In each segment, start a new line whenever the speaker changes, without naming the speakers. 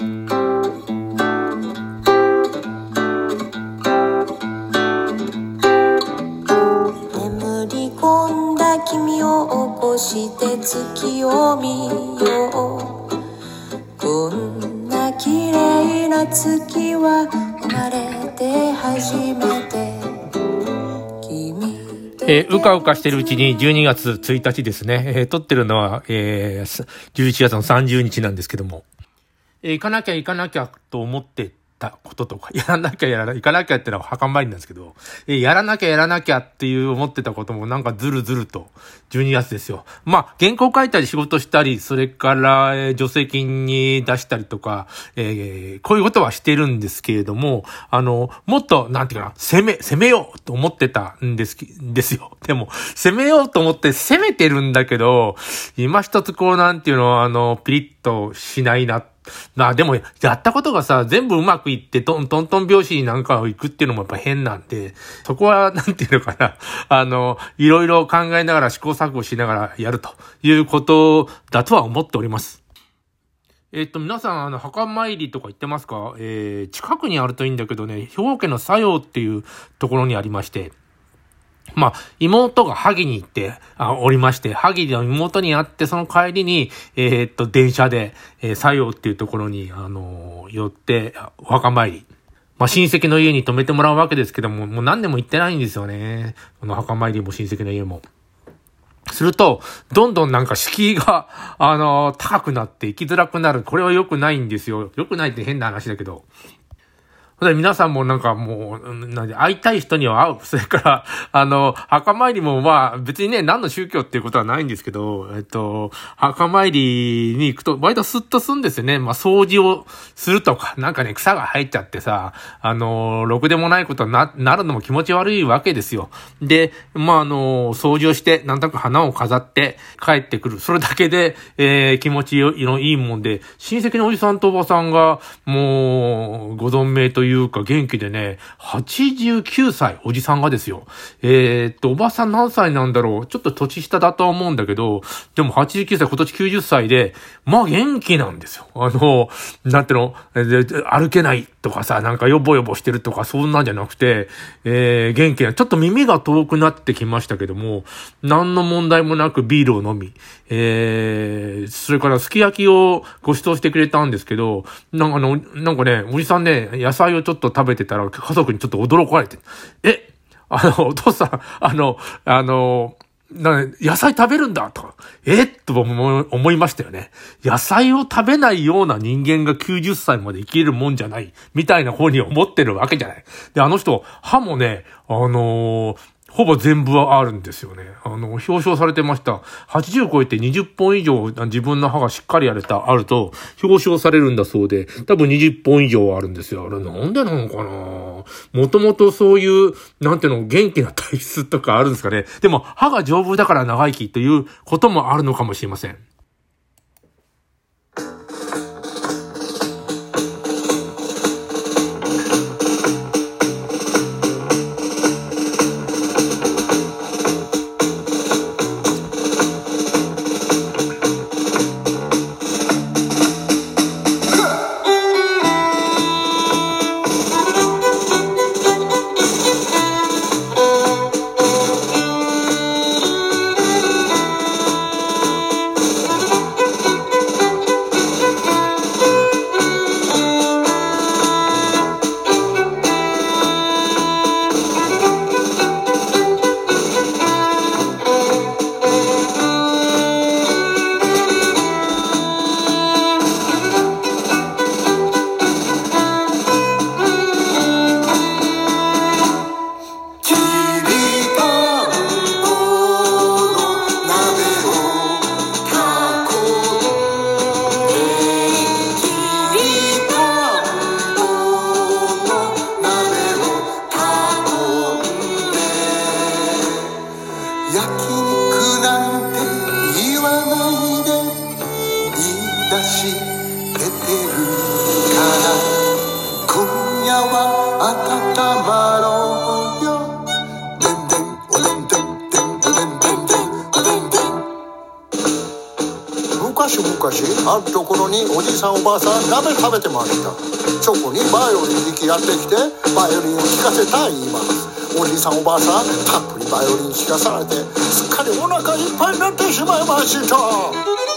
眠り込んだ君を起こして月を見ようこんな綺麗な月は生まれて初めて君
えーうかうかしてるうちに12月1日ですね。えー撮ってるのは、えー11月の30日なんですけども。えー行かなきゃ行かなきゃと思ってたこととか、やらなきゃやらな、行かなきゃってのは墓参りなんですけど、えーやらなきゃやらなきゃっていう思ってたこともなんかずるずると、12月ですよ。まあ、原稿書いたり仕事したり、それから、え助成金に出したりとか、えーこういうことはしてるんですけれども、あの、もっと、なんていうかな、攻め、攻めようと思ってたんです、ですよ。でも、攻めようと思って攻めてるんだけど、今一つこう、なんていうの、あの、ピリッとしないな。まあでも、やったことがさ、全部うまくいって、トントントン拍子になんかを行くっていうのもやっぱ変なんで、そこは、なんていうのかな、あの、いろいろ考えながら試行錯誤しながらやるということだとは思っております。えっと、皆さん、あの、墓参りとか行ってますか？えー、近くにあるといいんだけどね、兵庫県の佐用っていうところにありまして、まあ、妹が萩に行って、あ、おりまして、萩の妹に会って、その帰りに、えーっと、電車で、えー、佐用っていうところに、あのー寄って、お墓参り。まあ、親戚の家に泊めてもらうわけですけども、もう何年も行ってないんですよね。この墓参りも親戚の家も。すると、どんどんなんか敷居が、あのー高くなって行きづらくなる。これは良くないんですよ。良くないって変な話だけど。で皆さんもなんかもう、なんで、会いたい人には会う。それから、あの、墓参りもまあ、別にね、何の宗教っていうことはないんですけど、えっと、墓参りに行くと、割とスッとすんですよね。まあ、掃除をするとか、なんかね、草が生えちゃってさ、あの、ろくでもないことにな、なるのも気持ち悪いわけですよ。で、まあ、あの、掃除をして、なんとなく花を飾って帰ってくる。それだけで、えー気持ちのいいもんで、親戚のおじさんとおばさんが、もう、ご存命というか元気でね、89歳、おじさんがですよ。えーっと、おばさん何歳なんだろうちょっと年下だとは思うんだけど、でも89歳、今年90歳で、まあ元気なんですよ。あの、なんての、歩けないとかさ、なんかヨボヨボしてるとか、そんなんじゃなくて、えー元気な、ちょっと耳が遠くなってきましたけども、何の問題もなくビールを飲み、えー、それからすき焼きをご馳走してくれたんですけど、なんかあの、なんかね、おじさんね、野菜をちょっと食べてたら家族にちょっと驚かれて、え、あの、お父さん、あの、あの、な野菜食べるんだとか、えと思い思いましたよね。野菜を食べないような人間が90歳まで生きるもんじゃない、みたいな方に思ってるわけじゃない。で、あの人、歯もね、あのーほぼ全部はあるんですよね。あの、表彰されてました。80超えて20本以上自分の歯がしっかりやれた、あると、表彰されるんだそうで、多分20本以上あるんですよ。あれなんでなのかな？もともとそういう、なんていうの、元気な体質とかあるんですかね。でも、歯が丈夫だから長生きということもあるのかもしれません。
けてるから今夜は温まろうよ。昔々あるところにおじいさんおばあさん鍋食べてましたそこにバイオリン弾きやってきてバイオリンを弾かせたい言いますおじいさんおばあさん。たっぷりバイオリン弾かされてすっかりお腹いっぱいになってしまいました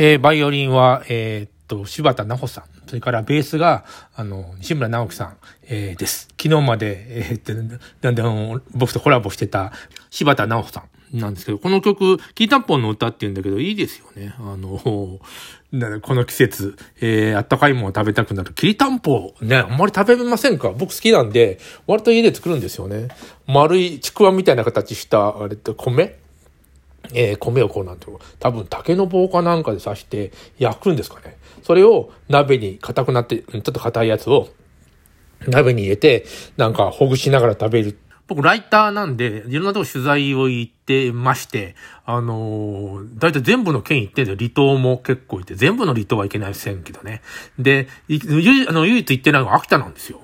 えー、バイオリンは、えー、っと、柴田奈穂さん。それからベースが、あの、西村直樹さん、えー、です。昨日まで、えー、っと、だんだん僕とコラボしてた柴田直穂さんなんですけど、この曲、キータンポンの歌って言うんだけど、いいですよね。あの、この季節、えー、あったかいもの食べたくなる。きりたんぽ、ね、あんまり食べませんか？僕好きなんで、割と家で作るんですよね。丸いちくわみたいな形した、あれって米？えー、米をこうなんていうの？多分竹の棒かなんかで刺して焼くんですかね。それを鍋に硬くなって、ちょっと硬いやつを鍋に入れて、なんかほぐしながら食べる。僕、ライターなんで、いろんなとこ取材を行ってまして、あのー、だいたい全部の県行ってんで、離島も結構いて、全部の離島はいけないせんけどね。で、あの、唯一行ってないのが秋田なんですよ。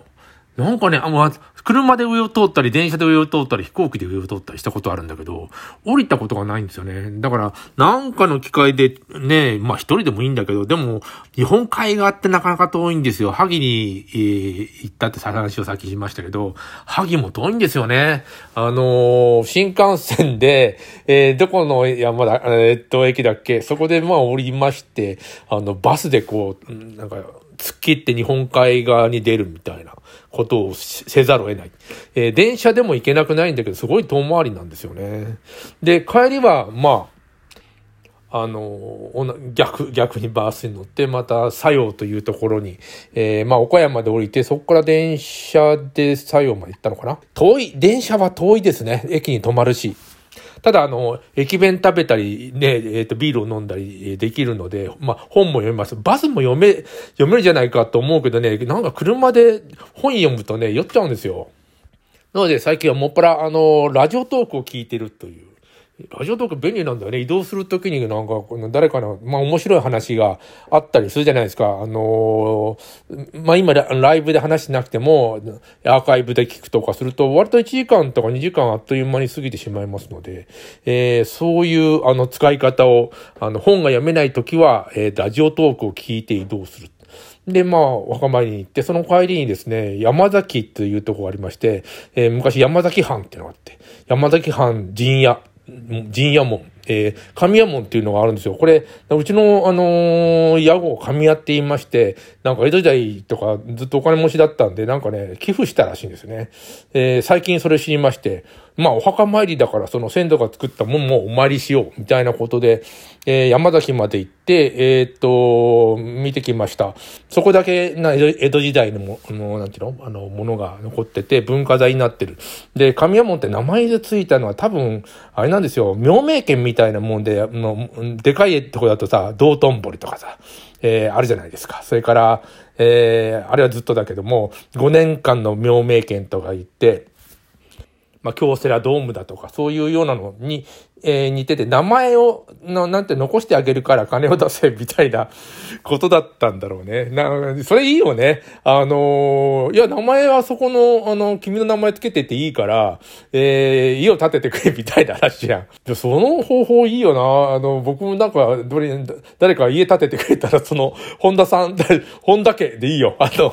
なんかね、あ、もう、車で上を通ったり、電車で上を通ったり、飛行機で上を通ったりしたことあるんだけど、降りたことがないんですよね。だから、なんかの機会で、ね、まあ一人でもいいんだけど、でも、日本海側ってなかなか遠いんですよ。萩に、えー、行ったって話をさっきしましたけど、萩も遠いんですよね。あのー、新幹線で、えー、どこの山だ、え、っと、駅だっけ？そこでまあ降りまして、あの、バスでこう、なんか、突っ切って日本海側に出るみたいなことをせざるを得ない。えー、電車でも行けなくないんだけど、すごい遠回りなんですよね。で、帰りは、まあ、あの、逆、逆にバースに乗って、また、作用というところに、えー、まあ、岡山で降りて、そこから電車で作用まで行ったのかな遠い、電車は遠いですね。駅に止まるし。ただ、あの、駅弁食べたり、ね、えっ、ー、と、ビールを飲んだりできるので、まあ、本も読みます。バスも読め、読めるじゃないかと思うけどね、なんか車で本読むとね、酔っちゃうんですよ。なので、最近はもっぱら、あの、ラジオトークを聞いてるという。ラジオトーク便利なんだよね。移動するときになんか、この誰かの、まあ面白い話があったりするじゃないですか。あのー、まあ今ライブで話しなくても、アーカイブで聞くとかすると、割と1時間とか2時間あっという間に過ぎてしまいますので、えー、そういうあの使い方を、あの本が読めないときは、えー、ラジオトークを聞いて移動する。で、まあ、若参りに行って、その帰りにですね、山崎というとこがありまして、えー、昔山崎藩っていうのがあって、山崎藩陣屋、陣屋門。えー、神谷門っていうのがあるんですよ。これ、うちの、あのー、屋号神谷って言いまして、なんか江戸時代とかずっとお金持ちだったんで、なんかね、寄付したらしいんですね。えー、最近それ知りまして、まあ、お墓参りだから、その先祖が作ったものもお参りしよう、みたいなことで、えー、山崎まで行って、えー、っと、見てきました。そこだけな、江戸時代のも、の、なんていうの？あの、ものが残ってて、文化財になってる。で、神山門って名前でついたのは多分、あれなんですよ、明明県みみたいなもんで、のでかいとこだとさ、道頓堀とかさ、えー、あるじゃないですか。それから、えー、あれはずっとだけども、5年間の明明県とか言って、まあ、京セラドームだとか、そういうようなのに、えー、似てて、名前を、の、なんて残してあげるから金を出せ、みたいなことだったんだろうね。な、それいいよね。あのー、いや、名前はそこの、あの、君の名前つけてていいから、えー、家を建ててくれ、みたいな話やん。で、その方法いいよな。あの、僕もなんか、どれ、誰か家建ててくれたら、その、本田さん、本田家でいいよ。あの、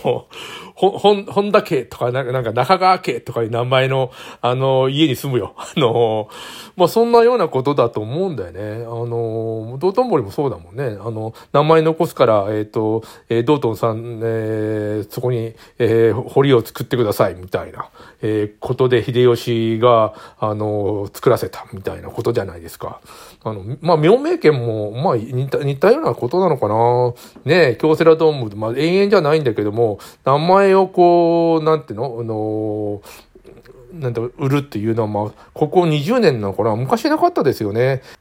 ほ、ほん、本田家とか、なんか、なんか中川家とかいう名前の、あの、家に住むよ。あの、まあ、そんなようなことだと思うんだよね。あの、道頓堀もそうだもんね。あの、名前残すから、えっ、ー、と、えー、道頓さん、えー、そこに、えー、堀を作ってください、みたいな、えー、ことで秀吉が、あの、作らせた、みたいなことじゃないですか。あの、まあ、明明県も、まあ、似た、似たようなことなのかな。ね京セラドーム、まあ、永遠じゃないんだけども、名前をこう、なんていうの？あの、なんて売るっていうのは、まあ、ここ20年の頃は昔なかったですよね。